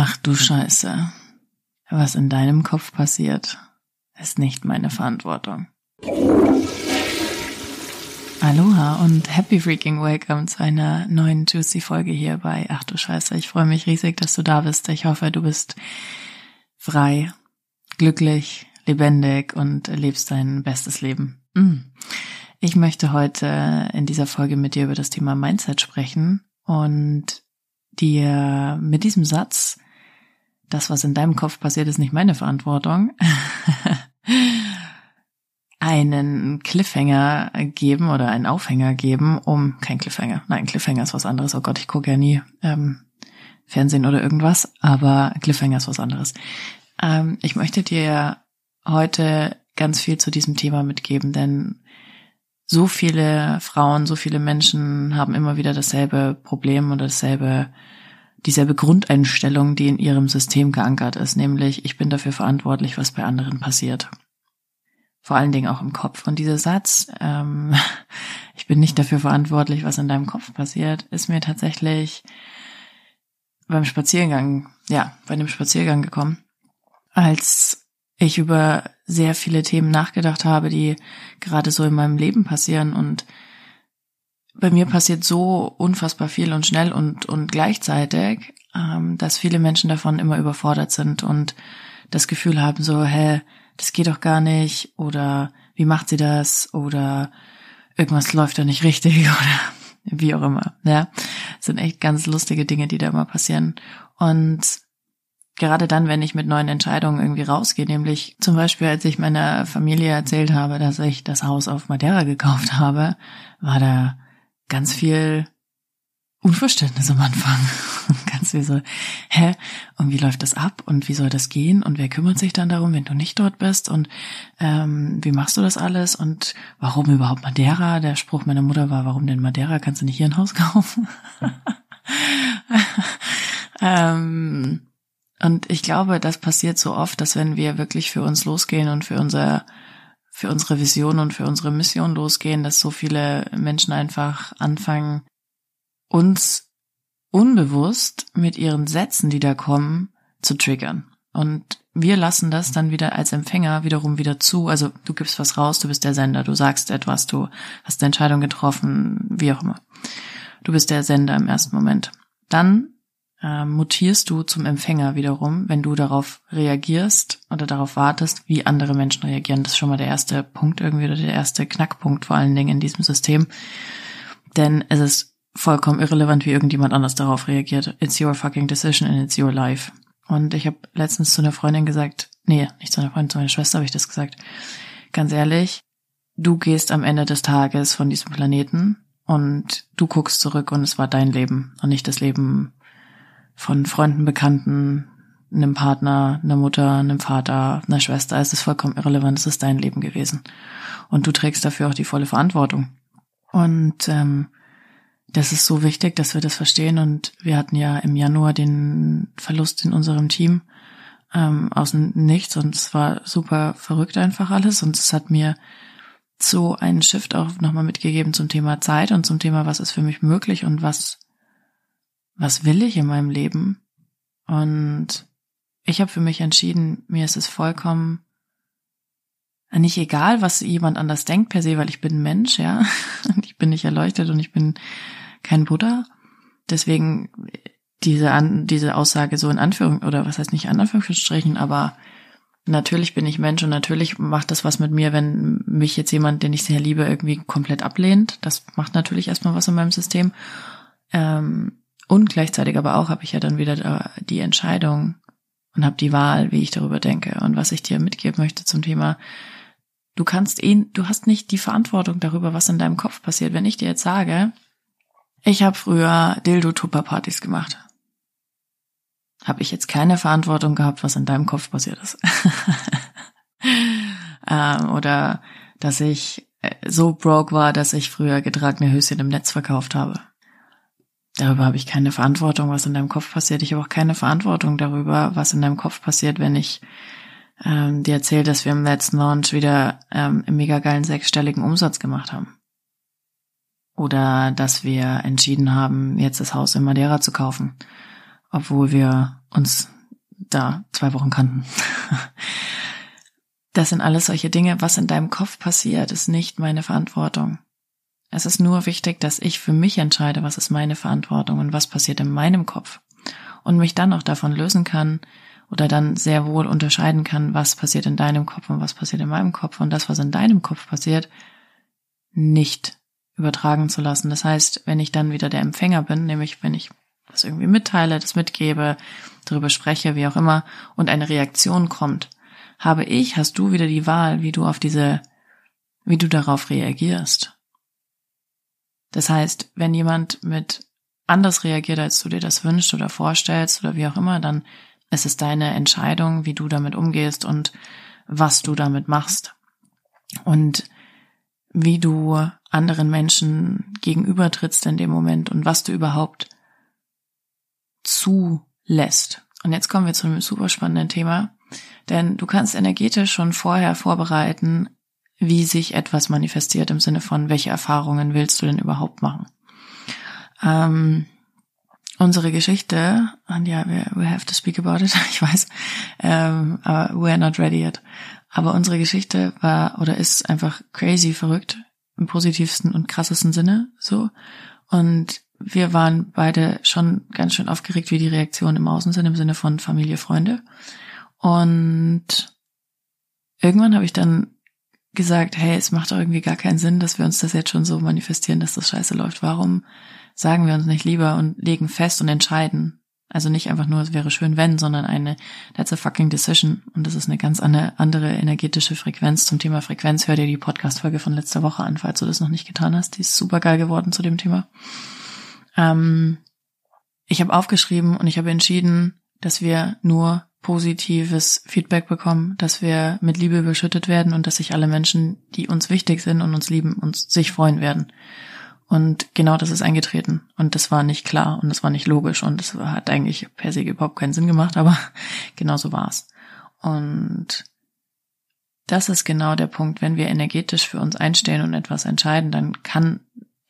Ach du Scheiße. Was in deinem Kopf passiert, ist nicht meine Verantwortung. Aloha und happy freaking welcome zu einer neuen Juicy Folge hier bei Ach du Scheiße. Ich freue mich riesig, dass du da bist. Ich hoffe, du bist frei, glücklich, lebendig und lebst dein bestes Leben. Mm. Ich möchte heute in dieser Folge mit dir über das Thema Mindset sprechen und dir mit diesem Satz, das, was in deinem Kopf passiert, ist nicht meine Verantwortung, einen Cliffhanger geben oder einen Aufhänger geben, um kein Cliffhanger, nein, Cliffhanger ist was anderes. Oh Gott, ich gucke ja nie ähm, Fernsehen oder irgendwas, aber Cliffhanger ist was anderes. Ähm, ich möchte dir heute ganz viel zu diesem Thema mitgeben, denn so viele Frauen, so viele Menschen haben immer wieder dasselbe Problem oder dasselbe, dieselbe Grundeinstellung, die in ihrem System geankert ist, nämlich ich bin dafür verantwortlich, was bei anderen passiert. Vor allen Dingen auch im Kopf. Und dieser Satz, ähm, ich bin nicht dafür verantwortlich, was in deinem Kopf passiert, ist mir tatsächlich beim Spaziergang, ja, bei einem Spaziergang gekommen, als ich über sehr viele Themen nachgedacht habe, die gerade so in meinem Leben passieren und bei mir passiert so unfassbar viel und schnell und, und gleichzeitig, ähm, dass viele Menschen davon immer überfordert sind und das Gefühl haben so, hä, das geht doch gar nicht oder wie macht sie das oder irgendwas läuft da nicht richtig oder wie auch immer. Ja, das sind echt ganz lustige Dinge, die da immer passieren und gerade dann, wenn ich mit neuen Entscheidungen irgendwie rausgehe, nämlich zum Beispiel, als ich meiner Familie erzählt habe, dass ich das Haus auf Madeira gekauft habe, war da ganz viel Unverständnis am Anfang. ganz wie so, hä? Und wie läuft das ab? Und wie soll das gehen? Und wer kümmert sich dann darum, wenn du nicht dort bist? Und ähm, wie machst du das alles? Und warum überhaupt Madeira? Der Spruch meiner Mutter war, warum denn Madeira? Kannst du nicht hier ein Haus kaufen? ähm, und ich glaube, das passiert so oft, dass wenn wir wirklich für uns losgehen und für unser, für unsere Vision und für unsere Mission losgehen, dass so viele Menschen einfach anfangen, uns unbewusst mit ihren Sätzen, die da kommen, zu triggern. Und wir lassen das dann wieder als Empfänger wiederum wieder zu. Also du gibst was raus, du bist der Sender, du sagst etwas, du hast eine Entscheidung getroffen, wie auch immer. Du bist der Sender im ersten Moment. Dann äh, mutierst du zum Empfänger wiederum, wenn du darauf reagierst oder darauf wartest, wie andere Menschen reagieren. Das ist schon mal der erste Punkt irgendwie oder der erste Knackpunkt vor allen Dingen in diesem System. Denn es ist vollkommen irrelevant, wie irgendjemand anders darauf reagiert. It's your fucking decision and it's your life. Und ich habe letztens zu einer Freundin gesagt, nee, nicht zu einer Freundin, zu meiner Schwester habe ich das gesagt. Ganz ehrlich, du gehst am Ende des Tages von diesem Planeten und du guckst zurück und es war dein Leben und nicht das Leben von Freunden, Bekannten, einem Partner, einer Mutter, einem Vater, einer Schwester, es ist vollkommen irrelevant, es ist dein Leben gewesen. Und du trägst dafür auch die volle Verantwortung. Und ähm, das ist so wichtig, dass wir das verstehen. Und wir hatten ja im Januar den Verlust in unserem Team ähm, aus dem Nichts und es war super verrückt einfach alles. Und es hat mir so einen Shift auch nochmal mitgegeben zum Thema Zeit und zum Thema, was ist für mich möglich und was was will ich in meinem Leben? Und ich habe für mich entschieden, mir ist es vollkommen nicht egal, was jemand anders denkt per se, weil ich bin Mensch, ja. Ich bin nicht erleuchtet und ich bin kein Buddha. Deswegen diese, An diese Aussage so in Anführung, oder was heißt nicht in Anführungsstrichen, aber natürlich bin ich Mensch und natürlich macht das was mit mir, wenn mich jetzt jemand, den ich sehr liebe, irgendwie komplett ablehnt. Das macht natürlich erstmal was in meinem System. Ähm, und gleichzeitig aber auch habe ich ja dann wieder die Entscheidung und habe die Wahl, wie ich darüber denke. Und was ich dir mitgeben möchte zum Thema, du kannst ihn, du hast nicht die Verantwortung darüber, was in deinem Kopf passiert. Wenn ich dir jetzt sage, ich habe früher Dildo-Tupper-Partys gemacht, habe ich jetzt keine Verantwortung gehabt, was in deinem Kopf passiert ist. ähm, oder dass ich äh, so broke war, dass ich früher getragene Höschen im Netz verkauft habe Darüber habe ich keine Verantwortung, was in deinem Kopf passiert. Ich habe auch keine Verantwortung darüber, was in deinem Kopf passiert, wenn ich ähm, dir erzähle, dass wir im letzten Launch wieder ähm, einen mega geilen sechsstelligen Umsatz gemacht haben. Oder dass wir entschieden haben, jetzt das Haus in Madeira zu kaufen. obwohl wir uns da zwei Wochen kannten. Das sind alles solche Dinge, was in deinem Kopf passiert, ist nicht meine Verantwortung. Es ist nur wichtig, dass ich für mich entscheide, was ist meine Verantwortung und was passiert in meinem Kopf. Und mich dann auch davon lösen kann oder dann sehr wohl unterscheiden kann, was passiert in deinem Kopf und was passiert in meinem Kopf und das, was in deinem Kopf passiert, nicht übertragen zu lassen. Das heißt, wenn ich dann wieder der Empfänger bin, nämlich wenn ich das irgendwie mitteile, das mitgebe, darüber spreche, wie auch immer, und eine Reaktion kommt, habe ich, hast du wieder die Wahl, wie du auf diese, wie du darauf reagierst. Das heißt, wenn jemand mit anders reagiert, als du dir das wünschst oder vorstellst oder wie auch immer, dann ist es deine Entscheidung, wie du damit umgehst und was du damit machst. Und wie du anderen Menschen gegenübertrittst in dem Moment und was du überhaupt zulässt. Und jetzt kommen wir zu einem super spannenden Thema, denn du kannst energetisch schon vorher vorbereiten, wie sich etwas manifestiert im Sinne von, welche Erfahrungen willst du denn überhaupt machen. Ähm, unsere Geschichte, und ja, we, we have to speak about it, ich weiß, ähm, aber we are not ready yet. Aber unsere Geschichte war oder ist einfach crazy verrückt im positivsten und krassesten Sinne so. Und wir waren beide schon ganz schön aufgeregt, wie die Reaktionen im Außen sind, im Sinne von Familie, Freunde. Und irgendwann habe ich dann gesagt, hey, es macht doch irgendwie gar keinen Sinn, dass wir uns das jetzt schon so manifestieren, dass das scheiße läuft. Warum sagen wir uns nicht lieber und legen fest und entscheiden? Also nicht einfach nur, es wäre schön, wenn, sondern eine, that's a fucking decision. Und das ist eine ganz andere energetische Frequenz. Zum Thema Frequenz hör dir die Podcast-Folge von letzter Woche an, falls du das noch nicht getan hast. Die ist super geil geworden zu dem Thema. Ähm, ich habe aufgeschrieben und ich habe entschieden, dass wir nur positives Feedback bekommen, dass wir mit Liebe überschüttet werden und dass sich alle Menschen, die uns wichtig sind und uns lieben, uns sich freuen werden. Und genau das ist eingetreten. Und das war nicht klar und das war nicht logisch und das hat eigentlich per se überhaupt keinen Sinn gemacht, aber genau so war es. Und das ist genau der Punkt, wenn wir energetisch für uns einstehen und etwas entscheiden, dann kann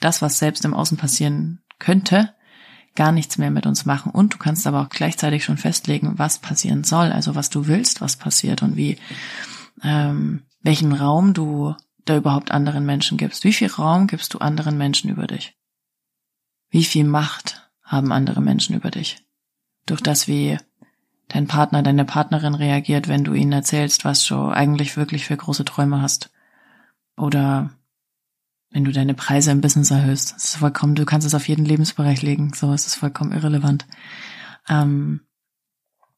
das, was selbst im Außen passieren könnte, gar nichts mehr mit uns machen. Und du kannst aber auch gleichzeitig schon festlegen, was passieren soll, also was du willst, was passiert und wie, ähm, welchen Raum du da überhaupt anderen Menschen gibst. Wie viel Raum gibst du anderen Menschen über dich? Wie viel Macht haben andere Menschen über dich? Durch das, wie dein Partner, deine Partnerin reagiert, wenn du ihnen erzählst, was du eigentlich wirklich für große Träume hast. Oder wenn du deine Preise im Business erhöhst. Das ist vollkommen, du kannst es auf jeden Lebensbereich legen. So ist es vollkommen irrelevant. Ähm,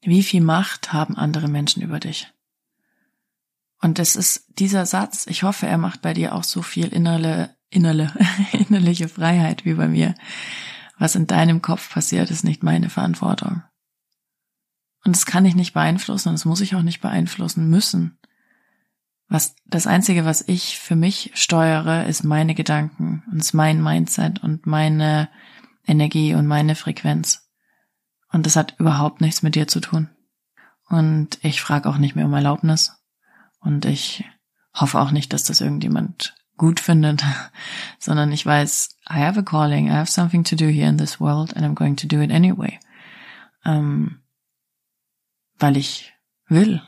wie viel Macht haben andere Menschen über dich? Und das ist dieser Satz, ich hoffe, er macht bei dir auch so viel innerle, innerle, innerliche Freiheit wie bei mir. Was in deinem Kopf passiert, ist nicht meine Verantwortung. Und das kann ich nicht beeinflussen und das muss ich auch nicht beeinflussen müssen. Was, das einzige, was ich für mich steuere, ist meine Gedanken und ist mein Mindset und meine Energie und meine Frequenz. Und das hat überhaupt nichts mit dir zu tun. Und ich frage auch nicht mehr um Erlaubnis. Und ich hoffe auch nicht, dass das irgendjemand gut findet, sondern ich weiß, I have a calling, I have something to do here in this world and I'm going to do it anyway. Ähm, weil ich will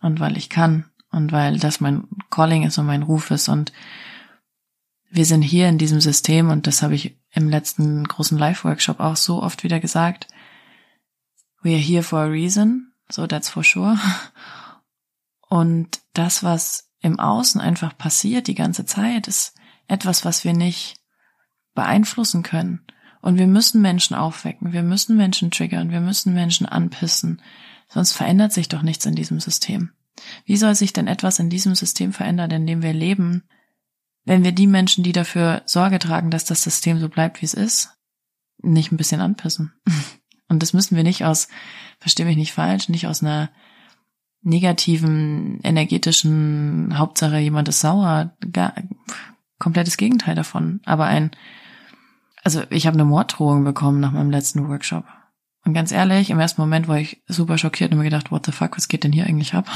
und weil ich kann und weil das mein Calling ist und mein Ruf ist und wir sind hier in diesem System und das habe ich im letzten großen Live-Workshop auch so oft wieder gesagt. We are here for a reason, so that's for sure. Und das, was im Außen einfach passiert die ganze Zeit, ist etwas, was wir nicht beeinflussen können. Und wir müssen Menschen aufwecken, wir müssen Menschen triggern, wir müssen Menschen anpissen, sonst verändert sich doch nichts in diesem System. Wie soll sich denn etwas in diesem System verändern, in dem wir leben, wenn wir die Menschen, die dafür Sorge tragen, dass das System so bleibt, wie es ist, nicht ein bisschen anpissen? Und das müssen wir nicht aus, verstehe mich nicht falsch, nicht aus einer negativen, energetischen, Hauptsache jemand ist sauer, gar, komplettes Gegenteil davon. Aber ein, also ich habe eine Morddrohung bekommen nach meinem letzten Workshop. Und ganz ehrlich, im ersten Moment war ich super schockiert und mir gedacht, what the fuck, was geht denn hier eigentlich ab?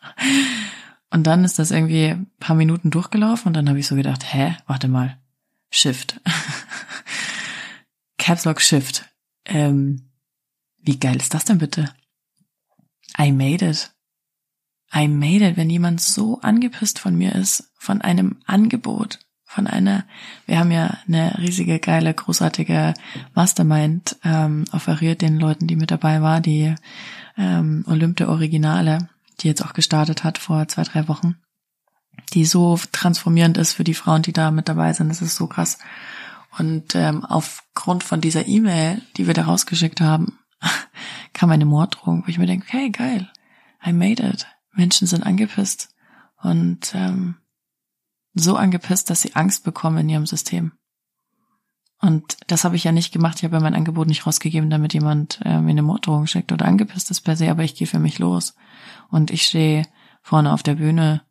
und dann ist das irgendwie paar Minuten durchgelaufen und dann habe ich so gedacht, hä, warte mal, Shift. Caps Lock Shift. Ähm, Wie geil ist das denn bitte? I made it. I made it, wenn jemand so angepisst von mir ist, von einem Angebot, von einer, wir haben ja eine riesige, geile, großartige Mastermind ähm, offeriert den Leuten, die mit dabei war, die ähm, Olympe Originale, die jetzt auch gestartet hat vor zwei, drei Wochen, die so transformierend ist für die Frauen, die da mit dabei sind. Das ist so krass. Und ähm, aufgrund von dieser E-Mail, die wir da rausgeschickt haben, kam eine Morddrohung, wo ich mir denke, hey, geil, I made it. Menschen sind angepisst und ähm, so angepisst, dass sie Angst bekommen in ihrem System. Und das habe ich ja nicht gemacht. Ich habe ja mein Angebot nicht rausgegeben, damit jemand äh, mir eine Morddrohung schickt oder angepisst ist per se, aber ich gehe für mich los. Und ich stehe vorne auf der Bühne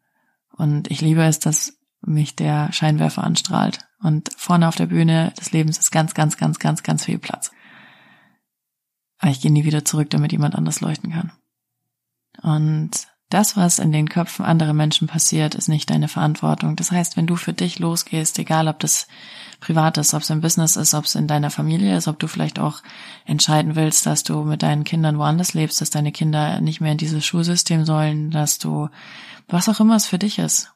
und ich liebe es, dass mich der Scheinwerfer anstrahlt. Und vorne auf der Bühne des Lebens ist ganz, ganz, ganz, ganz, ganz viel Platz. Aber ich gehe nie wieder zurück, damit jemand anders leuchten kann. Und das, was in den Köpfen anderer Menschen passiert, ist nicht deine Verantwortung. Das heißt, wenn du für dich losgehst, egal ob das privat ist, ob es im Business ist, ob es in deiner Familie ist, ob du vielleicht auch entscheiden willst, dass du mit deinen Kindern woanders lebst, dass deine Kinder nicht mehr in dieses Schulsystem sollen, dass du, was auch immer es für dich ist,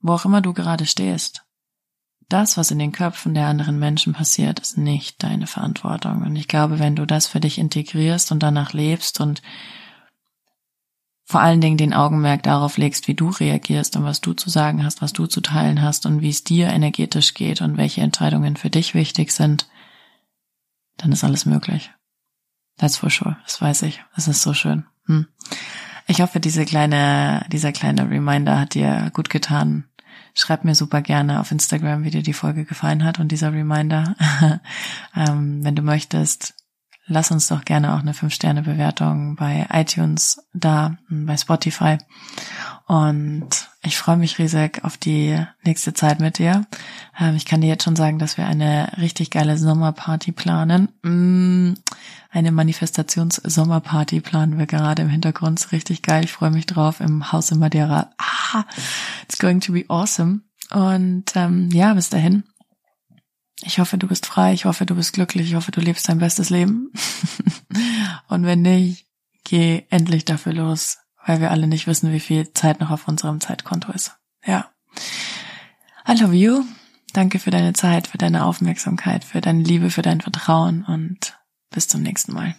wo auch immer du gerade stehst, das, was in den Köpfen der anderen Menschen passiert, ist nicht deine Verantwortung. Und ich glaube, wenn du das für dich integrierst und danach lebst und vor allen Dingen den Augenmerk darauf legst, wie du reagierst und was du zu sagen hast, was du zu teilen hast und wie es dir energetisch geht und welche Entscheidungen für dich wichtig sind, dann ist alles möglich. That's for sure. Das weiß ich. Es ist so schön. Hm. Ich hoffe, diese kleine, dieser kleine Reminder hat dir gut getan. Schreib mir super gerne auf Instagram, wie dir die Folge gefallen hat und dieser Reminder. ähm, wenn du möchtest, lass uns doch gerne auch eine 5-Sterne-Bewertung bei iTunes da, bei Spotify. Und ich freue mich riesig auf die nächste Zeit mit dir. Ähm, ich kann dir jetzt schon sagen, dass wir eine richtig geile Sommerparty planen. Mm, eine Manifestations-Sommerparty planen wir gerade im Hintergrund. Ist richtig geil. Ich freue mich drauf im Haus in Madeira. Ah, it's going to be awesome. Und ähm, ja, bis dahin ich hoffe, du bist frei, ich hoffe, du bist glücklich, ich hoffe, du lebst dein bestes Leben. Und wenn nicht, geh endlich dafür los, weil wir alle nicht wissen, wie viel Zeit noch auf unserem Zeitkonto ist. Ja. I love you. Danke für deine Zeit, für deine Aufmerksamkeit, für deine Liebe, für dein Vertrauen und bis zum nächsten Mal.